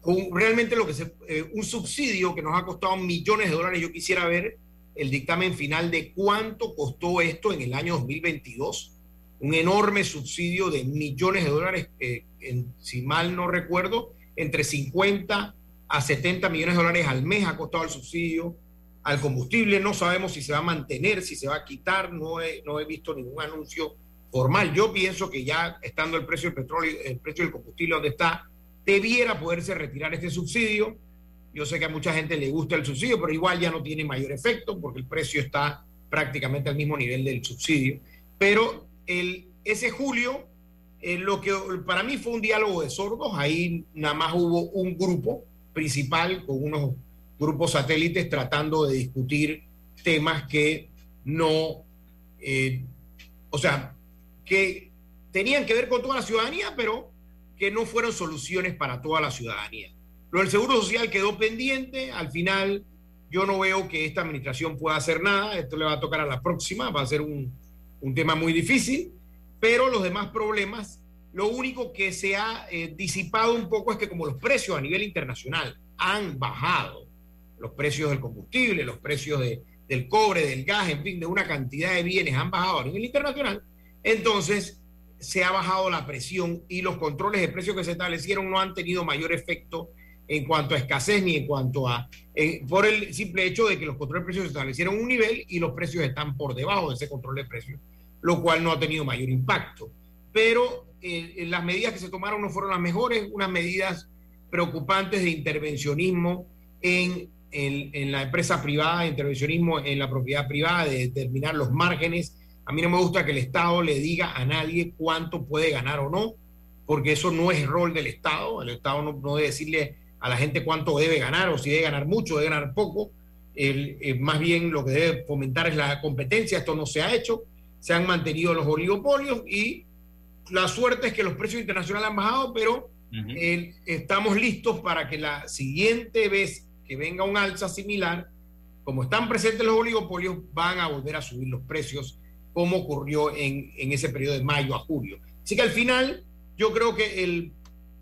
con realmente lo que se, eh, un subsidio que nos ha costado millones de dólares. Yo quisiera ver el dictamen final de cuánto costó esto en el año 2022 un enorme subsidio de millones de dólares, eh, si mal no recuerdo, entre 50 a 70 millones de dólares al mes ha costado el subsidio al combustible. No sabemos si se va a mantener, si se va a quitar, no he, visto ningún anuncio formal. Yo pienso que ya estando el precio del petróleo, el precio del combustible donde está, debiera poderse retirar este subsidio. Yo sé que a mucha gente le gusta el subsidio, pero igual ya no tiene mayor efecto porque el precio está prácticamente al mismo nivel del subsidio. Pero ese julio, eh, lo que para mí fue un diálogo de sordos, ahí nada más hubo un grupo principal con unos grupos satélites tratando de discutir temas que no, eh, o sea, que tenían que ver con toda la ciudadanía, pero que no fueron soluciones para toda la ciudadanía. Lo del Seguro Social quedó pendiente, al final yo no veo que esta administración pueda hacer nada, esto le va a tocar a la próxima, va a ser un, un tema muy difícil, pero los demás problemas, lo único que se ha eh, disipado un poco es que como los precios a nivel internacional han bajado, los precios del combustible, los precios de, del cobre, del gas, en fin, de una cantidad de bienes han bajado a nivel internacional, entonces se ha bajado la presión y los controles de precios que se establecieron no han tenido mayor efecto en cuanto a escasez ni en cuanto a, por el simple hecho de que los controles de precios se establecieron un nivel y los precios están por debajo de ese control de precios, lo cual no ha tenido mayor impacto. Pero eh, las medidas que se tomaron no fueron las mejores, unas medidas preocupantes de intervencionismo en, en, en la empresa privada, intervencionismo en la propiedad privada, de determinar los márgenes. A mí no me gusta que el Estado le diga a nadie cuánto puede ganar o no, porque eso no es rol del Estado. El Estado no, no debe decirle a la gente cuánto debe ganar o si debe ganar mucho, debe ganar poco. El, eh, más bien lo que debe fomentar es la competencia. Esto no se ha hecho. Se han mantenido los oligopolios y la suerte es que los precios internacionales han bajado, pero uh -huh. estamos listos para que la siguiente vez que venga un alza similar, como están presentes los oligopolios, van a volver a subir los precios, como ocurrió en, en ese periodo de mayo a julio. Así que al final, yo creo que el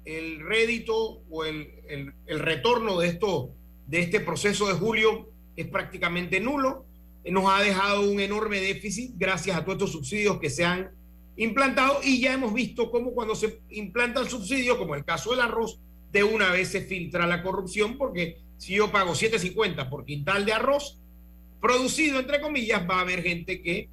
el rédito o el, el, el, retorno de, esto, de este proceso de julio es prácticamente nulo. Nos ha dejado un enorme déficit gracias a todos estos subsidios que se han implantado y ya hemos visto cómo cuando se implanta el subsidio, como el caso del arroz, de una vez se filtra la corrupción porque si yo pago 7.50 por quintal de arroz producido, entre comillas, va a haber gente que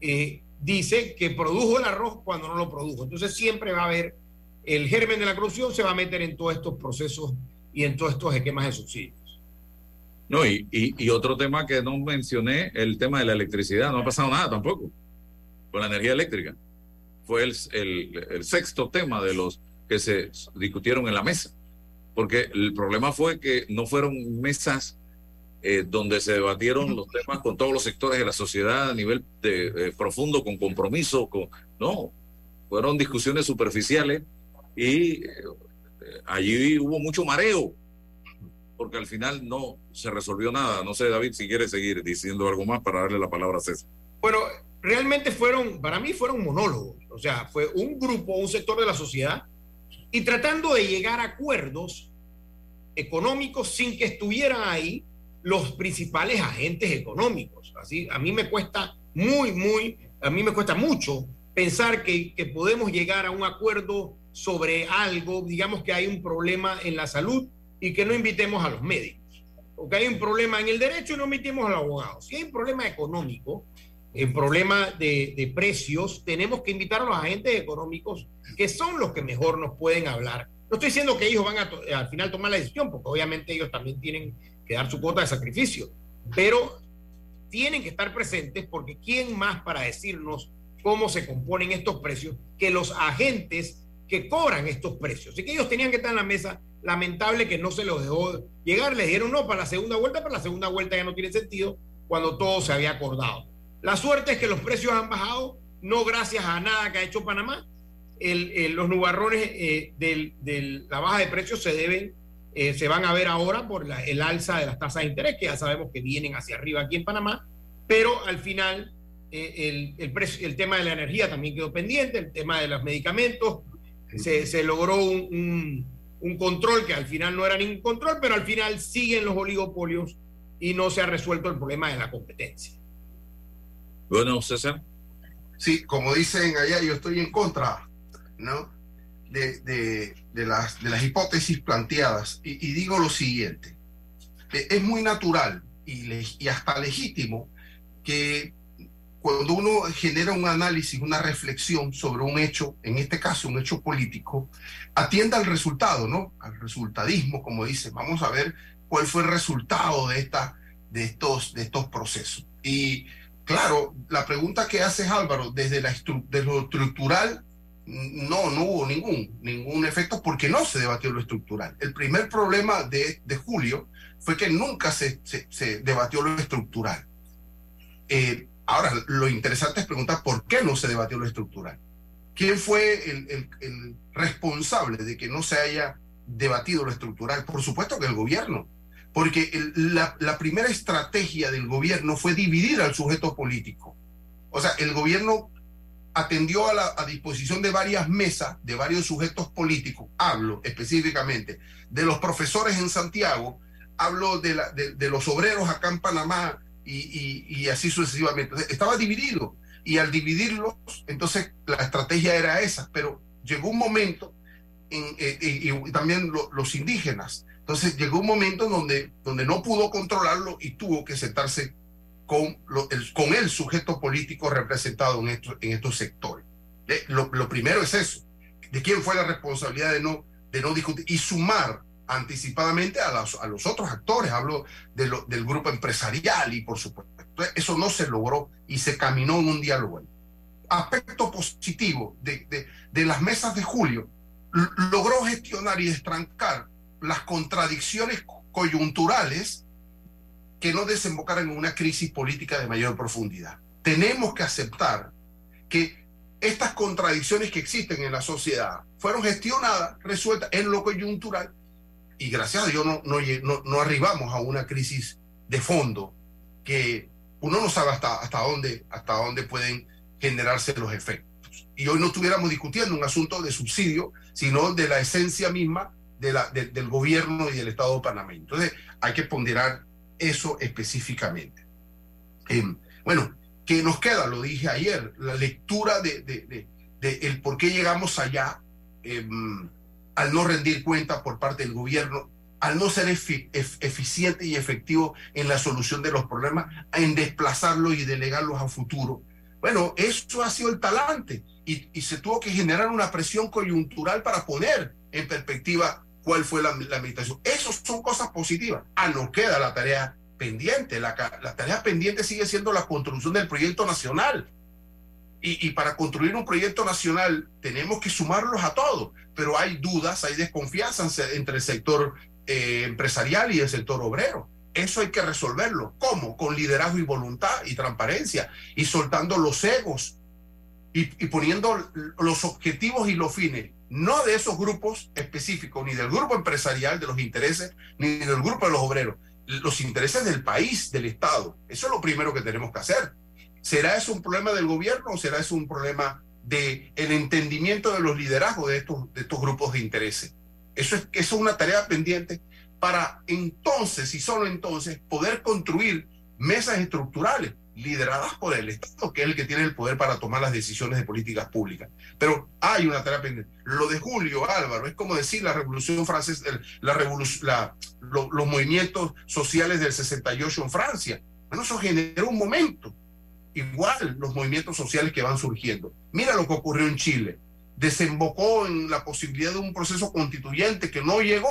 eh, dice que produjo el arroz cuando no lo produjo. Entonces siempre va a haber el germen de la corrupción se va a meter en todos estos procesos y en todos estos esquemas de subsidios.
No, y, otro tema que no mencioné, el tema de la electricidad. No ha pasado nada tampoco con la energía eléctrica. Fue el, el sexto tema de los que se discutieron en la mesa. Porque el problema fue que no fueron mesas eh, donde se debatieron los temas con todos los sectores de la sociedad a nivel de, eh, profundo, con compromiso. Con, no, fueron discusiones superficiales y eh, allí hubo mucho mareo, porque al final no se resolvió nada. No sé, David, si quiere seguir diciendo algo más para darle la palabra a César.
Bueno, realmente fueron, para mí fueron monólogos, o sea, fue un grupo, un sector de la sociedad, y tratando de llegar a acuerdos económicos sin que estuvieran ahí los principales agentes económicos. Así, a mí me cuesta muy, muy, a mí me cuesta mucho pensar que, que podemos llegar a un acuerdo sobre algo, digamos que hay un problema en la salud y que no invitemos a los médicos, o que hay un problema en el derecho y no invitemos a los abogados. Si hay un problema económico, el problema de, precios, tenemos que invitar a los agentes económicos que son los que mejor nos pueden hablar. No estoy diciendo que ellos van a al final tomar la decisión, porque obviamente ellos también tienen que dar su cuota de sacrificio, pero tienen que estar presentes porque ¿quién más para decirnos cómo se componen estos precios que los agentes que cobran estos precios. Así que ellos tenían que estar en la mesa. Lamentable que no se los dejó llegar. Les dijeron no para la segunda vuelta, pero la segunda vuelta ya no tiene sentido cuando todo se había acordado. La suerte es que los precios han bajado, no gracias a nada que ha hecho Panamá. El, el, los nubarrones eh, de la baja de precios se deben, eh, se van a ver ahora por la, el alza de las tasas de interés, que ya sabemos que vienen hacia arriba aquí en Panamá, pero al final eh, el, el, precio, el tema de la energía también quedó pendiente, el tema de los medicamentos, se, se logró un, un, un, control que al final no era ningún control, pero al final siguen los oligopolios y no se ha resuelto el problema de la competencia.
Bueno, César.
Sí, como dicen allá, yo estoy en contra, ¿no? De, de, de las, de las hipótesis planteadas y, digo lo siguiente, es muy natural y, y hasta legítimo que cuando uno genera un análisis, una reflexión sobre un hecho, en este caso un hecho político, atienda al resultado, ¿no? Al resultadismo, como dice, vamos a ver cuál fue el resultado de, esta, de, estos, de estos procesos. Y claro, la pregunta que haces Álvaro, desde, la lo estructural, no, no hubo ningún, ningún efecto porque no se debatió lo estructural. El primer problema de, de julio fue que nunca se, se, debatió lo estructural. Eh, Ahora, lo interesante es preguntar por qué no se debatió lo estructural. ¿Quién fue el, el, responsable de que no se haya debatido lo estructural? Por supuesto que el gobierno, porque la, la, primera estrategia del gobierno fue dividir al sujeto político. O sea, el gobierno atendió a la a disposición de varias mesas, de varios sujetos políticos, hablo específicamente de los profesores en Santiago, hablo de, la, de, los obreros acá en Panamá y, y, y así sucesivamente. Estaba dividido y al dividirlos, entonces la estrategia era esa, pero llegó un momento, en, eh, y, también los indígenas, entonces llegó un momento donde, donde no pudo controlarlo y tuvo que sentarse con, el, con el sujeto político representado en, estos, en estos sectores. Eh, lo, lo, primero es eso, de quién fue la responsabilidad de no, de no discutir y sumar anticipadamente a los, a los otros actores, hablo de lo, del grupo empresarial y por supuesto, eso no se logró y se caminó en un diálogo. Aspecto positivo de, de, de las mesas de julio, logró gestionar y destrancar las contradicciones coyunturales que no desembocaran en una crisis política de mayor profundidad. Tenemos que aceptar que estas contradicciones que existen en la sociedad fueron gestionadas, resueltas en lo coyuntural y gracias a Dios no, no, no, arribamos a una crisis de fondo que uno no sabe hasta, hasta, dónde, hasta dónde pueden generarse los efectos. Y hoy no estuviéramos discutiendo un asunto de subsidio, sino de la esencia misma del gobierno y del Estado panameño. Entonces, hay que ponderar eso específicamente. Em, bueno, ¿qué nos queda? Lo dije ayer, la lectura de, el por qué llegamos allá em, al no rendir cuenta por parte del gobierno, al no ser eficiente y efectivo en la solución de los problemas, en desplazarlos y delegarlos a futuro. Bueno, eso ha sido el talante y se tuvo que generar una presión coyuntural para poner en perspectiva cuál fue la, la meditación. Esas son cosas positivas. Ah, nos queda la tarea pendiente. La, la, tarea pendiente sigue siendo la construcción del proyecto nacional. Y, y, para construir un proyecto nacional tenemos que sumarlos a todos, pero hay dudas, hay desconfianza entre el sector eh, empresarial y el sector obrero. Eso hay que resolverlo. ¿Cómo? Con liderazgo y voluntad y transparencia y soltando los egos y, y poniendo los objetivos y los fines no de esos grupos específicos, ni del grupo empresarial, de los intereses, ni del grupo de los obreros, los intereses del país, del Estado. Eso es lo primero que tenemos que hacer. ¿Será eso un problema del gobierno o será eso un problema del el entendimiento de los liderazgos de estos, de estos grupos de intereses? Eso es, eso es una tarea pendiente para entonces y solo entonces poder construir mesas estructurales lideradas por el Estado, que es el que tiene el poder para tomar las decisiones de políticas públicas. Pero hay una tarea pendiente. Lo de Julio Álvaro es como decir la Revolución Francesa, la revolución, la, los movimientos sociales del 68 en Francia. Bueno, eso generó un momento. Igual los movimientos sociales que van surgiendo. Mira lo que ocurrió en Chile. Desembocó en la posibilidad de un proceso constituyente que no llegó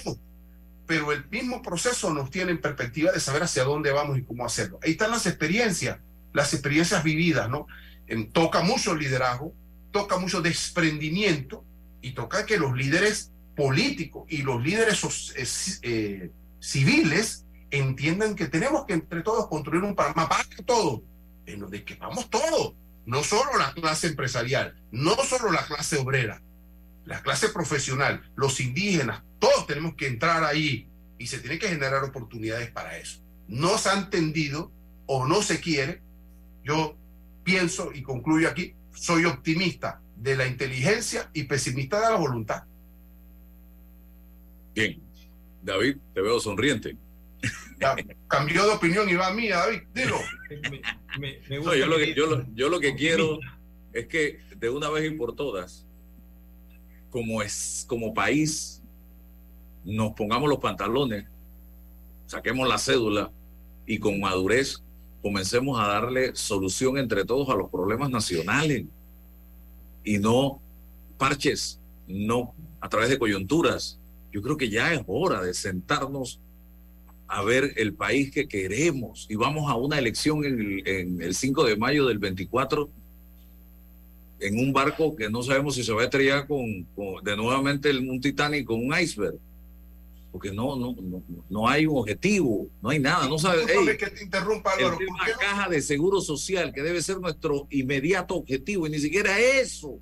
pero el mismo proceso nos tiene en perspectiva de saber hacia dónde vamos y cómo hacerlo. Ahí están las experiencias las experiencias vividas, ¿no? En, toca mucho liderazgo, toca mucho desprendimiento y toca que los líderes políticos y los líderes eh, eh, civiles entiendan que tenemos que entre todos construir un Panamá para todos, en donde que vamos todos, no solo la clase empresarial, no solo la clase obrera, la clase profesional, los indígenas, todos tenemos que entrar ahí y se tienen que generar oportunidades para eso. No se ha entendido o no se quiere yo pienso y concluyo aquí, soy optimista de la inteligencia y pesimista de la voluntad.
Bien, David, te veo sonriente.
cambió de opinión y va a mí, David, dilo.
yo, lo que, yo, lo, que quiero es que de una vez y por todas, como, es, como país, nos pongamos los pantalones, saquemos la cédula y con madurez comencemos a darle solución entre todos a los problemas nacionales. Y no parches, no a través de coyunturas. Yo creo que ya es hora de sentarnos a ver el país que queremos. Y vamos a una elección en el, 5 de mayo del 24 en un barco que no sabemos si se va a estrellar con, de nuevamente un Titanic con un iceberg porque no, no, no, no hay un objetivo, no hay nada, no sabes.
que te interrumpa, Álvaro,
el caja de seguro social, que debe ser nuestro inmediato objetivo, y ni siquiera eso.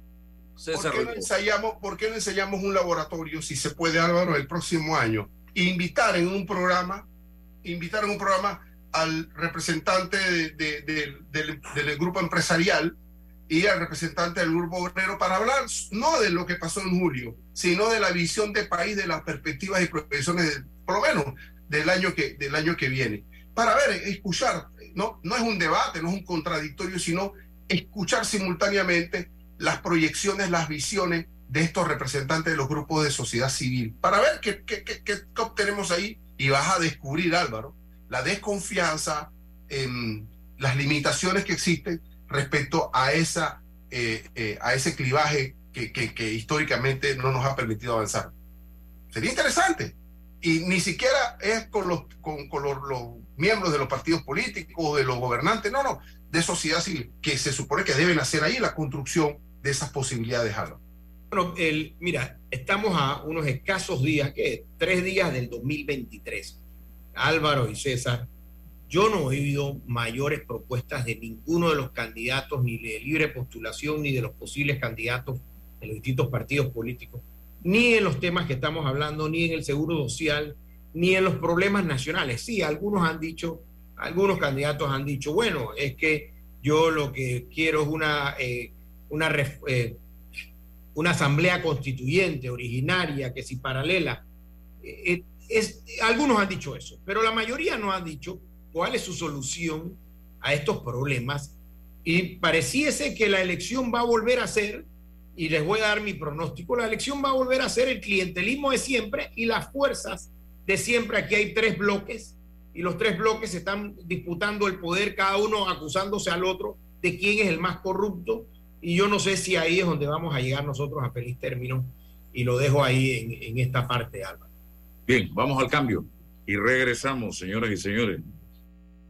¿Por qué, no ensayamos, ¿Por qué no ensayamos un laboratorio, si se puede, Álvaro, el próximo año? Invitar en un programa invitaron a un programa al representante del, grupo empresarial y al representante del grupo obrero para hablar no de lo que pasó en julio, sino de la visión de país, de las perspectivas y proyecciones, por lo menos del año que, del año que viene. Para ver, escuchar, no, no es un debate, no es un contradictorio, sino escuchar simultáneamente las proyecciones, las visiones de estos representantes de los grupos de sociedad civil, para ver qué, qué, qué, qué obtenemos ahí y vas a descubrir, Álvaro, la desconfianza, en las limitaciones que existen respecto a, esa, eh, eh, a ese clivaje que, que, históricamente no nos ha permitido avanzar. Sería interesante. Y ni siquiera es con los, con, con los, miembros de los partidos políticos de los gobernantes, no, no, de sociedad civil, que se supone que deben hacer ahí la construcción de esas posibilidades, Álvaro.
Bueno, el, mira, estamos a unos escasos días, que tres días del 2023. Álvaro y César, yo no he oído mayores propuestas de ninguno de los candidatos, ni de libre postulación, ni de los posibles candidatos de los distintos partidos políticos, ni en los temas que estamos hablando, ni en el seguro social, ni en los problemas nacionales. Sí, algunos han dicho, algunos candidatos han dicho, bueno, es que yo lo que quiero es una, eh, una, eh, una asamblea constituyente originaria, que si paralela. Eh, algunos han dicho eso, pero la mayoría no han dicho cuál es su solución a estos problemas y pareciese que la elección va a volver a ser, y les voy a dar mi pronóstico, la elección va a volver a ser el clientelismo de siempre y las fuerzas de siempre. Aquí hay tres bloques y los tres bloques están disputando el poder, cada uno acusándose al otro de quién es el más corrupto y yo no sé si ahí es donde vamos a llegar nosotros a feliz término y lo dejo ahí en, en esta parte, Álvaro.
Bien, vamos al cambio y regresamos, señoras y señores.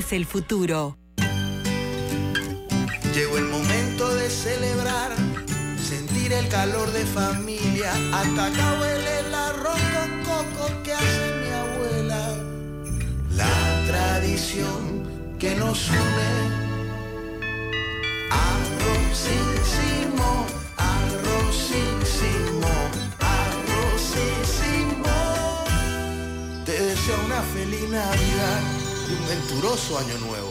es el futuro.
Llegó el momento de celebrar, sentir el calor de familia. Hasta acá huele el arroz con coco que hace mi abuela. La tradición que nos une. Arrozísimo, arrozísimo, arrozísimo. Te deseo una feliz Navidad venturoso año nuevo.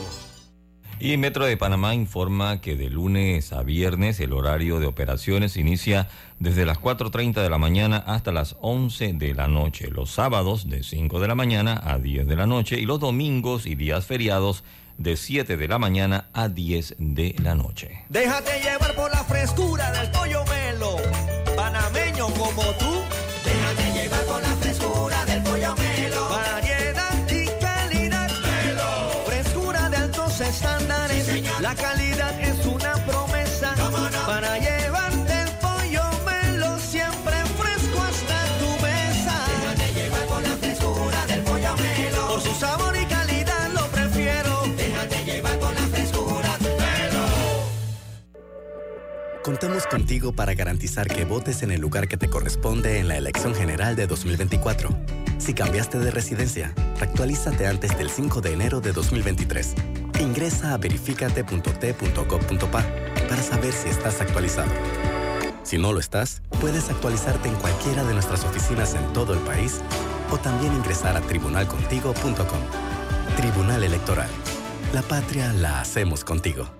Y Metro de Panamá informa que de lunes a viernes el horario de operaciones inicia desde las 4.30 de la mañana hasta las 11 de la noche, los sábados de 5 de la mañana a 10 de la noche y los domingos y días feriados de 7 de la mañana a 10 de la noche.
Déjate llevar por la frescura del pollo melo, panameño como tú. La calidad es una promesa para llevarte el pollo melo siempre fresco hasta tu mesa. Déjate llevar con la frescura del pollo melo. Por su sabor y calidad lo prefiero. Déjate llevar con la frescura del melo.
Contamos contigo para garantizar que votes en el lugar que te corresponde en la elección general de 2024. Si cambiaste de residencia, actualízate antes del 5 de enero de 2023. Ingresa a verificate.t.gov.pa para saber si estás actualizado. Si no lo estás, puedes actualizarte en cualquiera de nuestras oficinas en todo el país o también ingresar a tribunalcontigo.com. Tribunal Electoral. La patria la hacemos contigo.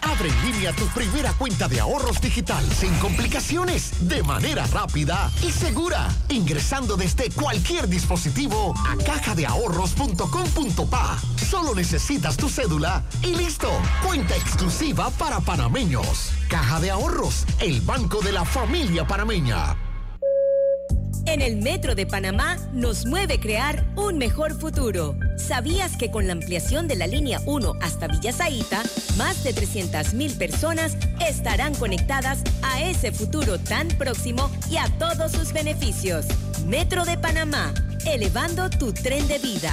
Abre en línea tu primera cuenta de ahorros digital sin complicaciones, de manera rápida y segura, ingresando desde cualquier dispositivo a cajadeahorros.com.pa. Solo necesitas tu cédula y listo. Cuenta exclusiva para panameños. Caja de Ahorros, el banco de la familia panameña.
En el Metro de Panamá nos mueve crear un mejor futuro. ¿Sabías que con la ampliación de la línea 1 hasta Villa Zaita, más de 300.000 personas estarán conectadas a ese futuro tan próximo y a todos sus beneficios? Metro de Panamá, elevando tu tren de vida.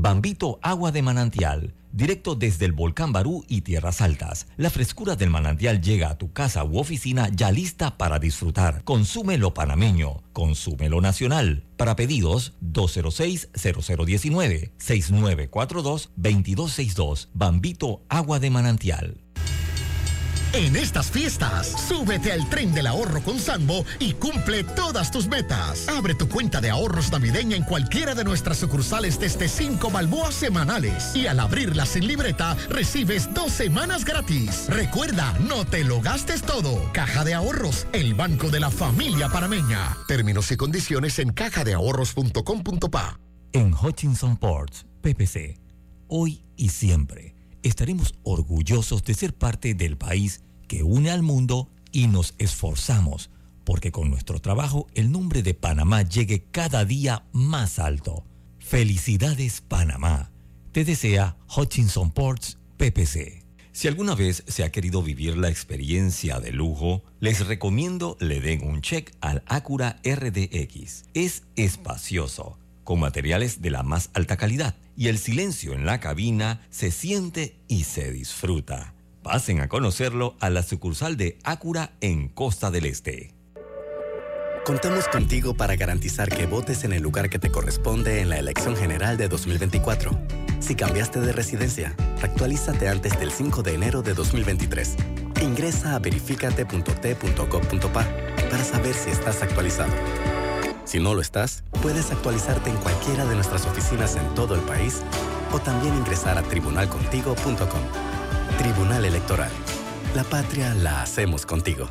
Bambito Agua de Manantial, directo desde el volcán Barú y Tierras Altas. La frescura del manantial llega a tu casa u oficina ya lista para disfrutar. Consume lo panameño, consume lo nacional. Para pedidos, 206-0019-6942-2262. Bambito Agua de Manantial.
En estas fiestas, súbete al tren del ahorro con Sambo y cumple todas tus metas. Abre tu cuenta de ahorros navideña en cualquiera de nuestras sucursales desde 5 balboas semanales. Y al abrirla sin libreta, recibes dos semanas gratis. Recuerda, no te lo gastes todo. Caja de Ahorros, el banco de la familia parameña. Términos y condiciones en cajadeahorros.com.pa.
En Hutchinson Ports, PPC, hoy y siempre estaremos orgullosos de ser parte del país que une al mundo y nos esforzamos porque con nuestro trabajo el nombre de Panamá llegue cada día más alto. Felicidades Panamá. Te desea Hutchinson Ports PPC. Si alguna vez se ha querido vivir la experiencia de lujo, les recomiendo le den un check al Acura RDX. Es espacioso, con materiales de la más alta calidad y el silencio en la cabina se siente y se disfruta. Pasen a conocerlo a la sucursal de Acura en Costa del Este.
Contamos contigo para garantizar que votes en el lugar que te corresponde en la elección general de 2024. Si cambiaste de residencia, actualízate antes del 5 de enero de 2023. Ingresa a verificate.t.gov.pa para saber si estás actualizado. Si no lo estás, puedes actualizarte en cualquiera de nuestras oficinas en todo el país o también ingresar a tribunalcontigo.com. Tribunal Electoral. La patria la hacemos contigo.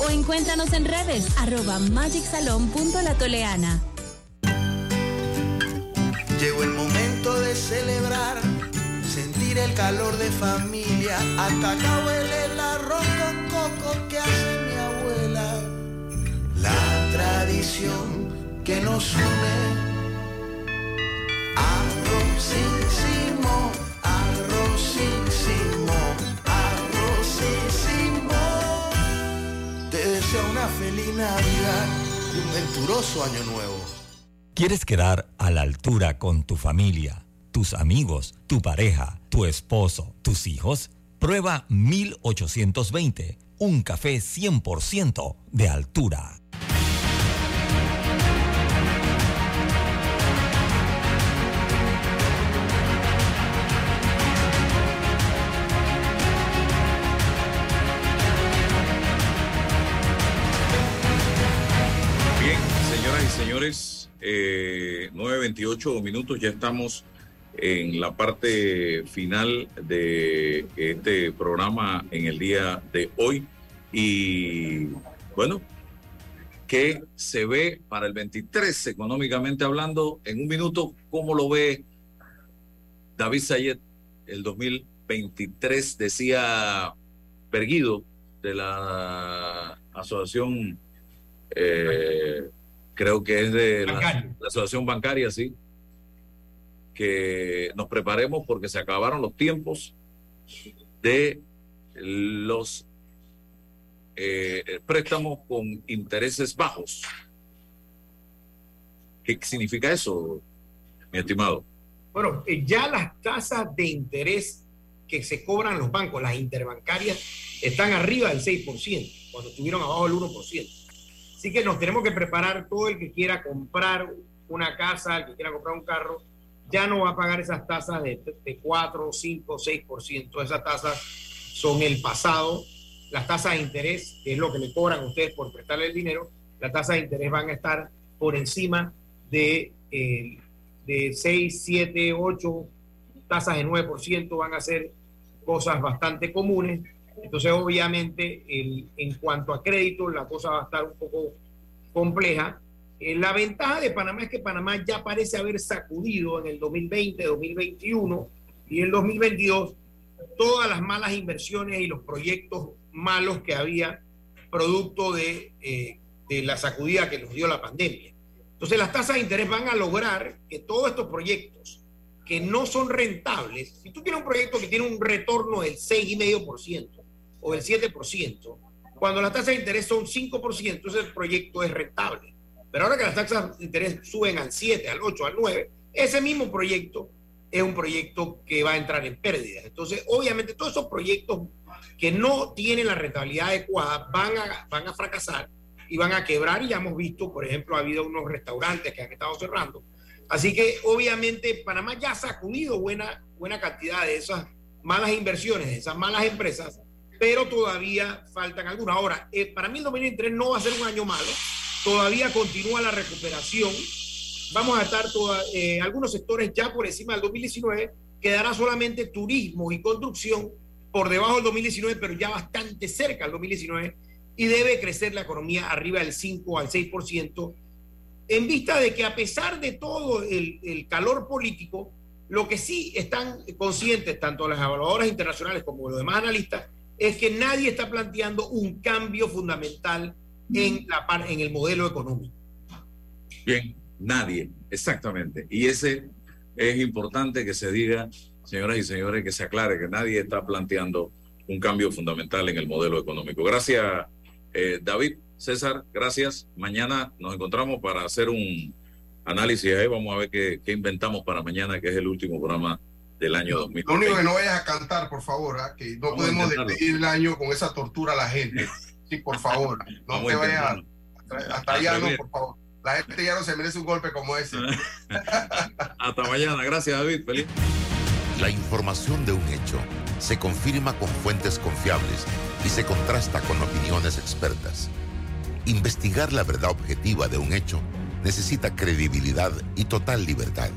o encuéntranos en redes arroba magicsalon.latoleana.
Llegó el momento de celebrar, sentir el calor de familia. Hasta acá huele el arroz con coco que hace mi abuela. La tradición que nos une. Arrozísimo, arrozísimo, arrozísimo. Feliz Navidad y un venturoso año nuevo.
¿Quieres quedar a la altura con tu familia, tus amigos, tu pareja, tu esposo, tus hijos? Prueba 1820, un café 100% de altura.
Señores, eh, 9.28 minutos, ya estamos en la parte final de este programa en el día de hoy. Y bueno, ¿qué se ve para el 23 económicamente hablando? En un minuto, ¿cómo lo ve David Sayed? El 2023 decía Perguido de la Asociación eh, creo que es de la, la asociación bancaria, sí, que nos preparemos porque se acabaron los tiempos de los eh, préstamos con intereses bajos. ¿Qué significa eso, mi estimado?
Bueno, eh, ya las tasas de interés que se cobran los bancos, las interbancarias, están arriba del 6%, cuando estuvieron abajo del 1%. Así que nos tenemos que preparar todo el que quiera comprar una casa, el que quiera comprar un carro, ya no va a pagar esas tasas de, de 4, 5, 6%. Esas tasas son el pasado. Las tasas de interés, que es lo que le cobran a ustedes por prestarle el dinero, las tasas de interés van a estar por encima de, eh, de 6, 7, 8 tasas de 9%, van a ser cosas bastante comunes. Entonces, obviamente, el, en cuanto a crédito, la cosa va a estar un poco compleja. Eh, la ventaja de Panamá es que Panamá ya parece haber sacudido en el 2020, 2021 y el 2022 todas las malas inversiones y los proyectos malos que había producto de, eh, de la sacudida que nos dio la pandemia. Entonces, las tasas de interés van a lograr que todos estos proyectos que no son rentables, si tú tienes un proyecto que tiene un retorno del 6,5%, o del 7%, cuando las tasas de interés son 5%, ese proyecto es rentable. Pero ahora que las tasas de interés suben al 7, al 8, al 9, ese mismo proyecto es un proyecto que va a entrar en pérdidas. Entonces, obviamente, todos esos proyectos que no tienen la rentabilidad adecuada van a, van a fracasar y van a quebrar. Y ya hemos visto, por ejemplo, ha habido unos restaurantes que han estado cerrando. Así que, obviamente, Panamá ya ha sacudido buena, buena cantidad de esas malas inversiones, de esas malas empresas pero todavía faltan algunas. Ahora, eh, para mí el 2023 no va a ser un año malo, todavía continúa la recuperación, vamos a estar toda, eh, algunos sectores ya por encima del 2019, quedará solamente turismo y construcción por debajo del 2019, pero ya bastante cerca del 2019, y debe crecer la economía arriba del 5 al 6%, en vista de que a pesar de todo el, el calor político, lo que sí están conscientes tanto las evaluadoras internacionales como los demás analistas es que nadie está planteando un cambio fundamental en, la, en el modelo económico.
Bien, nadie, exactamente. Y ese es importante que se diga, señoras y señores, que se aclare que nadie está planteando un cambio fundamental en el modelo económico. Gracias, eh, David. César, gracias. Mañana nos encontramos para hacer un análisis ahí. Vamos a ver qué inventamos para mañana, que es el último programa del año 2020.
Lo único que no vayas a cantar, por favor, ¿ah? que no
Vamos
podemos despedir el año con esa tortura a la gente. Sí, por favor, no
Vamos
te vayas hasta, allá, no, por favor. La gente ya no se merece un golpe como ese.
Hasta mañana. Gracias, David. Feliz.
La información de un hecho se confirma con fuentes confiables y se contrasta con opiniones expertas. Investigar la verdad objetiva de un hecho necesita credibilidad y total libertad.